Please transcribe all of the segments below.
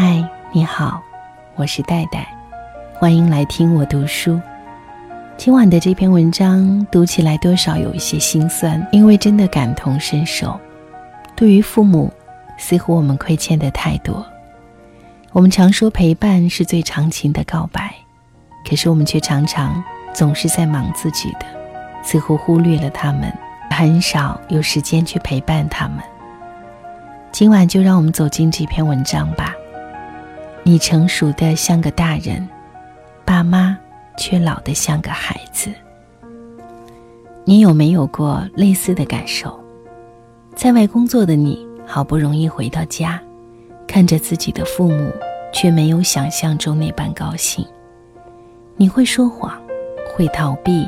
嗨，你好，我是戴戴，欢迎来听我读书。今晚的这篇文章读起来多少有一些心酸，因为真的感同身受。对于父母，似乎我们亏欠的太多。我们常说陪伴是最长情的告白，可是我们却常常总是在忙自己的，似乎忽略了他们，很少有时间去陪伴他们。今晚就让我们走进这篇文章吧。你成熟的像个大人，爸妈却老得像个孩子。你有没有过类似的感受？在外工作的你，好不容易回到家，看着自己的父母，却没有想象中那般高兴。你会说谎，会逃避，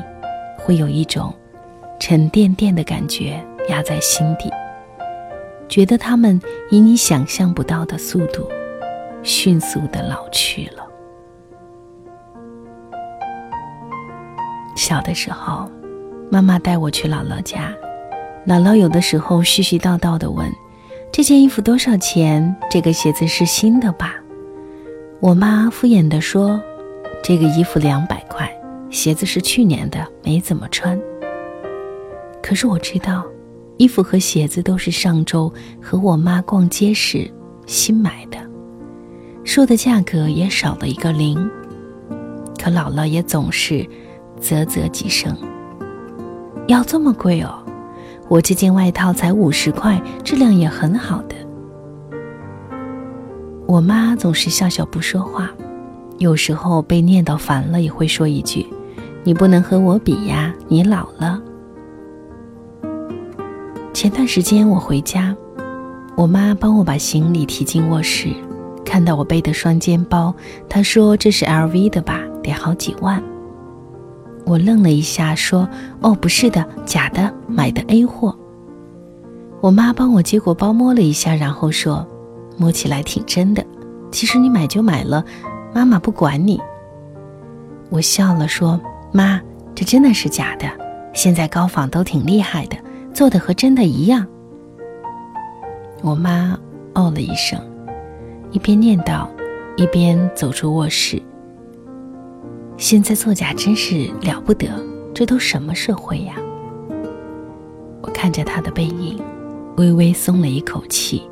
会有一种沉甸甸的感觉压在心底。觉得他们以你想象不到的速度，迅速的老去了。小的时候，妈妈带我去姥姥家，姥姥有的时候絮絮叨叨的问：“这件衣服多少钱？这个鞋子是新的吧？”我妈敷衍的说：“这个衣服两百块，鞋子是去年的，没怎么穿。”可是我知道。衣服和鞋子都是上周和我妈逛街时新买的，说的价格也少了一个零，可姥姥也总是啧啧几声：“要这么贵哦？我这件外套才五十块，质量也很好的。”我妈总是笑笑不说话，有时候被念叨烦了，也会说一句：“你不能和我比呀，你老了。”前段时间我回家，我妈帮我把行李提进卧室，看到我背的双肩包，她说：“这是 LV 的吧？得好几万。”我愣了一下，说：“哦，不是的，假的，买的 A 货。”我妈帮我接过包，摸了一下，然后说：“摸起来挺真的。其实你买就买了，妈妈不管你。”我笑了，说：“妈，这真的是假的。现在高仿都挺厉害的。”做的和真的一样。我妈哦了一声，一边念叨，一边走出卧室。现在作假真是了不得，这都什么社会呀！我看着他的背影，微微松了一口气，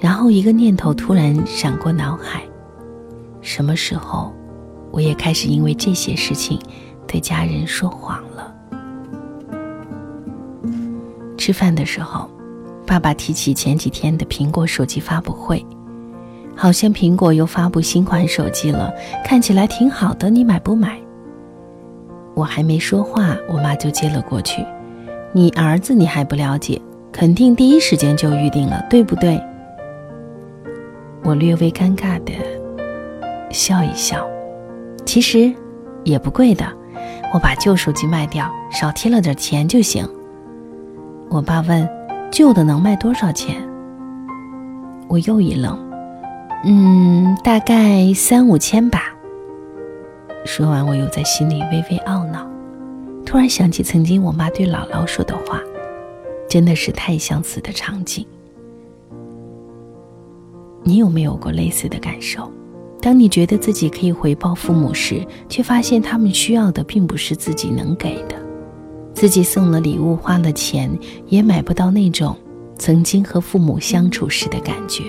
然后一个念头突然闪过脑海：什么时候，我也开始因为这些事情对家人说谎了？吃饭的时候，爸爸提起前几天的苹果手机发布会，好像苹果又发布新款手机了，看起来挺好的，你买不买？我还没说话，我妈就接了过去。你儿子你还不了解，肯定第一时间就预定了，对不对？我略微尴尬的笑一笑，其实也不贵的，我把旧手机卖掉，少贴了点钱就行。我爸问：“旧的能卖多少钱？”我又一愣，嗯，大概三五千吧。说完，我又在心里微微懊恼，突然想起曾经我妈对姥姥说的话，真的是太相似的场景。你有没有过类似的感受？当你觉得自己可以回报父母时，却发现他们需要的并不是自己能给的。自己送了礼物，花了钱，也买不到那种曾经和父母相处时的感觉，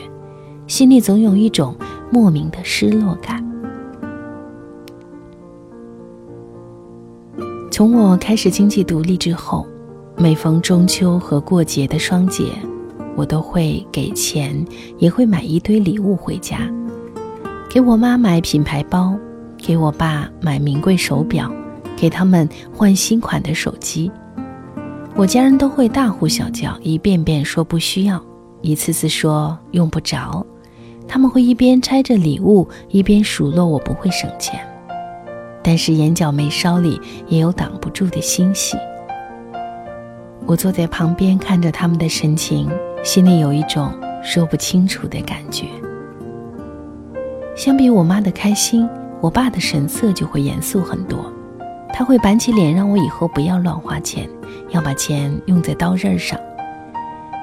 心里总有一种莫名的失落感。从我开始经济独立之后，每逢中秋和过节的双节，我都会给钱，也会买一堆礼物回家，给我妈买品牌包，给我爸买名贵手表。给他们换新款的手机，我家人都会大呼小叫，一遍遍说不需要，一次次说用不着。他们会一边拆着礼物，一边数落我不会省钱，但是眼角眉梢里也有挡不住的欣喜。我坐在旁边看着他们的神情，心里有一种说不清楚的感觉。相比我妈的开心，我爸的神色就会严肃很多。他会板起脸，让我以后不要乱花钱，要把钱用在刀刃上。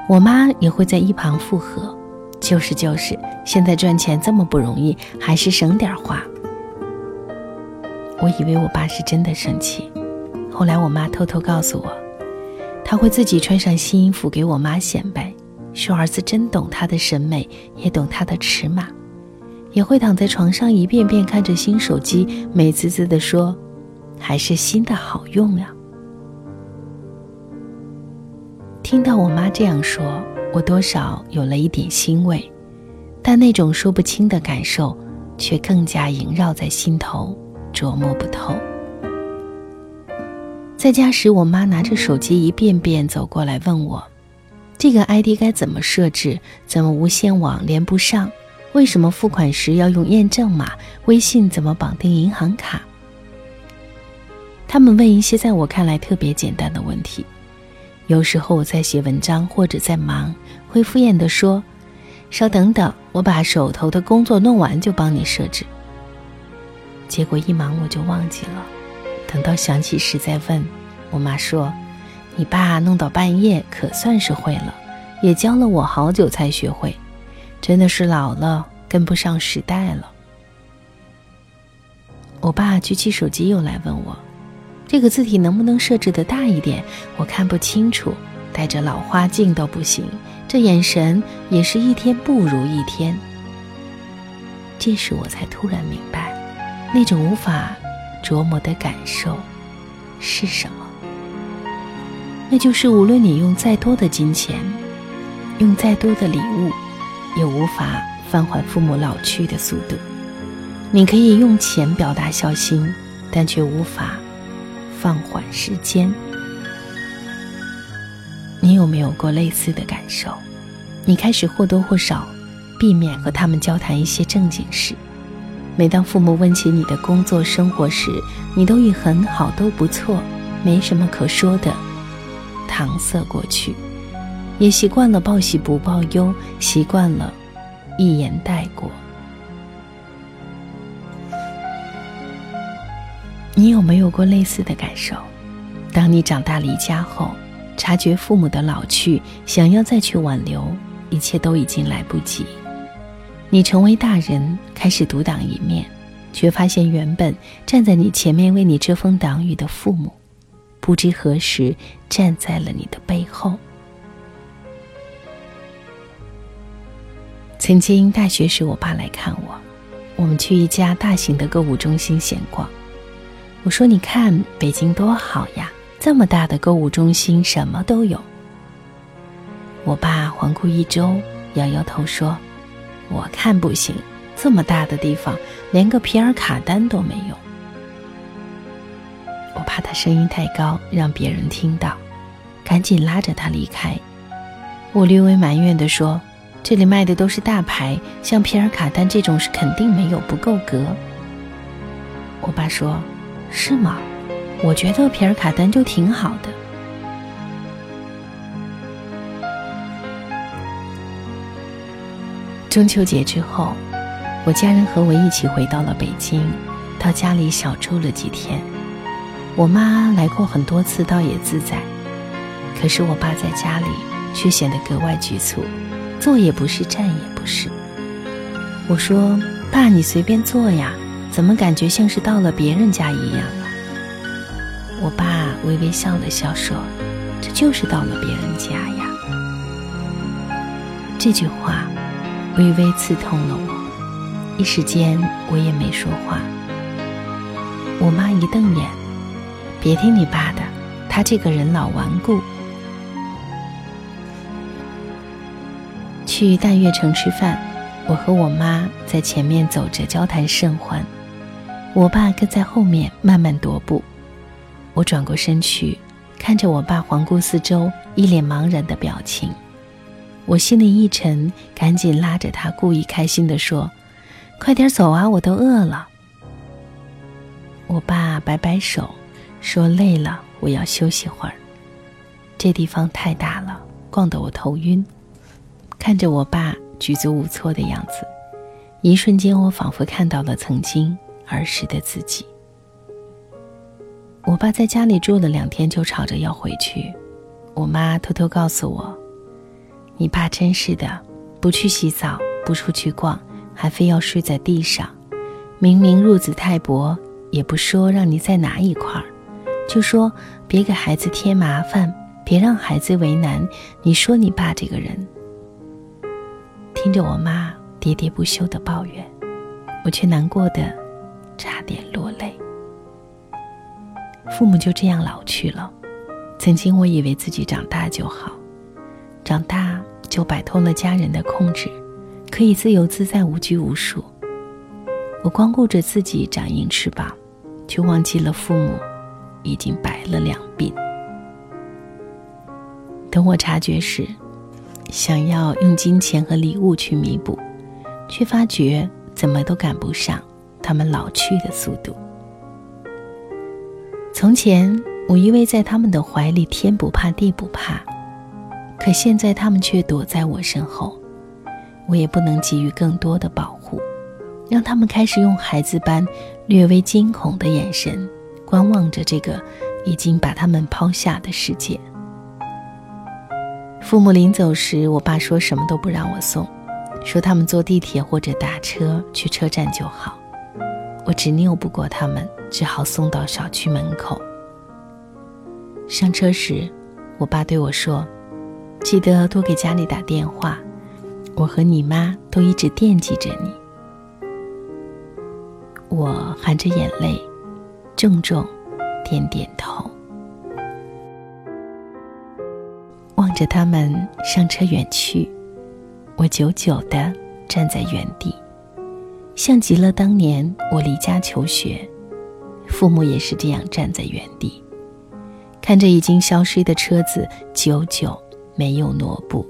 我妈也会在一旁附和，就是就是，现在赚钱这么不容易，还是省点花。我以为我爸是真的生气，后来我妈偷偷告诉我，他会自己穿上新衣服给我妈显摆，说儿子真懂她的审美，也懂她的尺码，也会躺在床上一遍遍看着新手机，美滋滋的说，还是新的好用呀。听到我妈这样说，我多少有了一点欣慰，但那种说不清的感受，却更加萦绕在心头。琢磨不透。在家时，我妈拿着手机一遍遍走过来问我：“这个 ID 该怎么设置？怎么无线网连不上？为什么付款时要用验证码？微信怎么绑定银行卡？”他们问一些在我看来特别简单的问题。有时候我在写文章或者在忙，会敷衍地说：“稍等等，我把手头的工作弄完就帮你设置。”结果一忙我就忘记了，等到想起时再问，我妈说：“你爸弄到半夜可算是会了，也教了我好久才学会，真的是老了跟不上时代了。”我爸举起手机又来问我：“这个字体能不能设置的大一点？我看不清楚，戴着老花镜都不行，这眼神也是一天不如一天。”这时我才突然明白。那种无法琢磨的感受是什么？那就是无论你用再多的金钱，用再多的礼物，也无法放缓父母老去的速度。你可以用钱表达孝心，但却无法放缓时间。你有没有过类似的感受？你开始或多或少避免和他们交谈一些正经事。每当父母问起你的工作生活时，你都以很好、都不错、没什么可说的搪塞过去，也习惯了报喜不报忧，习惯了一言带过。你有没有过类似的感受？当你长大离家后，察觉父母的老去，想要再去挽留，一切都已经来不及。你成为大人，开始独当一面，却发现原本站在你前面为你遮风挡雨的父母，不知何时站在了你的背后。曾经大学时，我爸来看我，我们去一家大型的购物中心闲逛。我说：“你看北京多好呀，这么大的购物中心，什么都有。”我爸环顾一周，摇摇头说。我看不行，这么大的地方，连个皮尔卡丹都没有。我怕他声音太高，让别人听到，赶紧拉着他离开。我略微埋怨地说：“这里卖的都是大牌，像皮尔卡丹这种是肯定没有，不够格。”我爸说：“是吗？我觉得皮尔卡丹就挺好的。”中秋节之后，我家人和我一起回到了北京，到家里小住了几天。我妈来过很多次，倒也自在。可是我爸在家里却显得格外局促，坐也不是，站也不是。我说：“爸，你随便坐呀，怎么感觉像是到了别人家一样啊？”我爸微微笑了笑说：“这就是到了别人家呀。”这句话。微微刺痛了我，一时间我也没说话。我妈一瞪眼：“别听你爸的，他这个人老顽固。”去大悦城吃饭，我和我妈在前面走着，交谈甚欢。我爸跟在后面慢慢踱步。我转过身去，看着我爸环顾四周，一脸茫然的表情。我心里一沉，赶紧拉着他，故意开心地说：“快点走啊，我都饿了。”我爸摆摆手，说：“累了，我要休息会儿。这地方太大了，逛得我头晕。”看着我爸举足无措的样子，一瞬间，我仿佛看到了曾经儿时的自己。我爸在家里住了两天，就吵着要回去。我妈偷偷告诉我。你爸真是的，不去洗澡，不出去逛，还非要睡在地上。明明褥子太薄，也不说让你再拿一块儿，就说别给孩子添麻烦，别让孩子为难。你说你爸这个人，听着我妈喋喋不休的抱怨，我却难过的差点落泪。父母就这样老去了。曾经我以为自己长大就好，长大就摆脱了家人的控制，可以自由自在、无拘无束。我光顾着自己长硬翅膀，却忘记了父母已经白了两鬓。等我察觉时，想要用金钱和礼物去弥补，却发觉怎么都赶不上他们老去的速度。从前。我依偎在他们的怀里，天不怕地不怕，可现在他们却躲在我身后，我也不能给予更多的保护，让他们开始用孩子般略微惊恐的眼神观望着这个已经把他们抛下的世界。父母临走时，我爸说什么都不让我送，说他们坐地铁或者打车去车站就好。我执拗不过他们，只好送到小区门口。上车时，我爸对我说：“记得多给家里打电话，我和你妈都一直惦记着你。”我含着眼泪，重重点点头，望着他们上车远去，我久久地站在原地，像极了当年我离家求学，父母也是这样站在原地。看着已经消失的车子，久久没有挪步。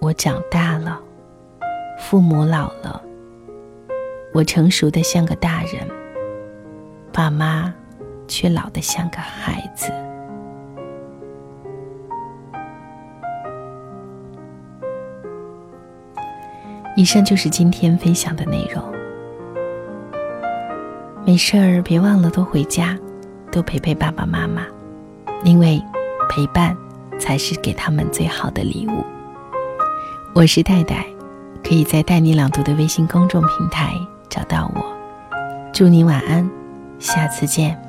我长大了，父母老了，我成熟的像个大人，爸妈却老得像个孩子。以上就是今天分享的内容。没事儿，别忘了多回家。多陪陪爸爸妈妈，因为陪伴才是给他们最好的礼物。我是戴戴，可以在“带你朗读”的微信公众平台找到我。祝你晚安，下次见。